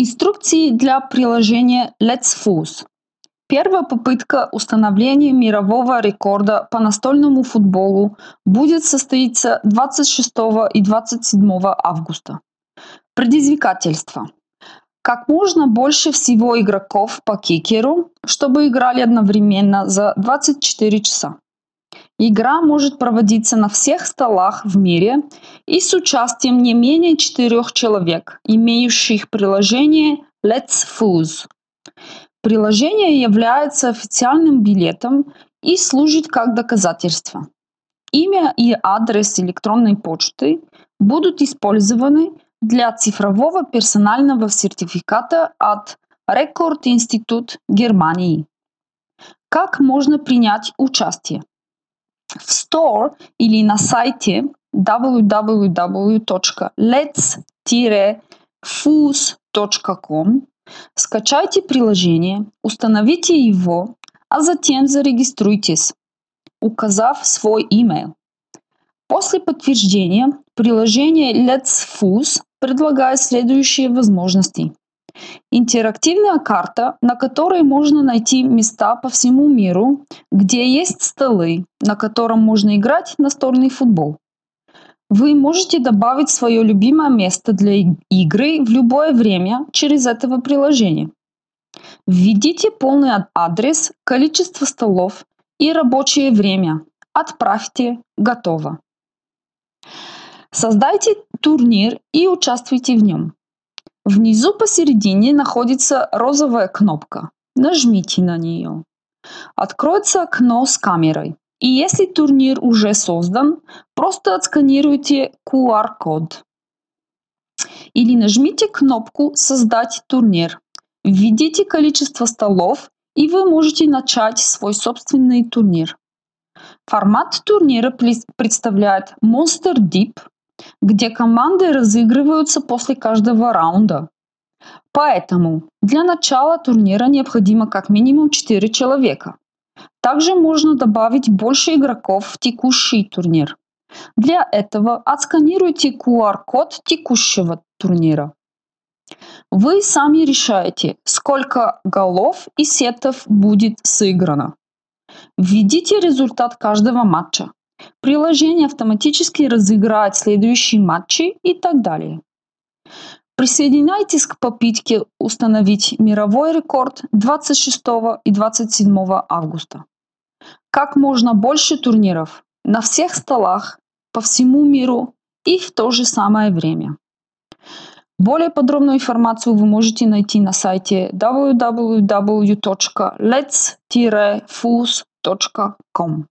Инструкции для приложения Let's Fools. Первая попытка установления мирового рекорда по настольному футболу будет состоиться 26 и 27 августа. Предизвикательство. Как можно больше всего игроков по кикеру, чтобы играли одновременно за 24 часа. Игра может проводиться на всех столах в мире и с участием не менее четырех человек, имеющих приложение Let's Fuse. Приложение является официальным билетом и служит как доказательство. Имя и адрес электронной почты будут использованы для цифрового персонального сертификата от Рекорд Институт Германии. Как можно принять участие? В Store или на сайте www.lets-fus.com скачайте приложение, установите его, а затем зарегиструйтесь, указав свой email. После подтверждения приложение Let's Fuse предлагает следующие возможности. Интерактивная карта, на которой можно найти места по всему миру, где есть столы, на котором можно играть настольный футбол. Вы можете добавить свое любимое место для игры в любое время через этого приложения. Введите полный адрес, количество столов и рабочее время. Отправьте. Готово. Создайте турнир и участвуйте в нем. Внизу посередине находится розовая кнопка. Нажмите на нее. Откроется окно с камерой. И если турнир уже создан, просто отсканируйте QR-код. Или нажмите кнопку «Создать турнир». Введите количество столов, и вы можете начать свой собственный турнир. Формат турнира представляет Monster Deep, где команды разыгрываются после каждого раунда. Поэтому для начала турнира необходимо как минимум 4 человека. Также можно добавить больше игроков в текущий турнир. Для этого отсканируйте QR-код текущего турнира. Вы сами решаете, сколько голов и сетов будет сыграно. Введите результат каждого матча. Приложение автоматически разыграет следующие матчи и так далее. Присоединяйтесь к попытке установить мировой рекорд 26 и 27 августа. Как можно больше турниров на всех столах по всему миру и в то же самое время. Более подробную информацию вы можете найти на сайте www.lets-fus.com.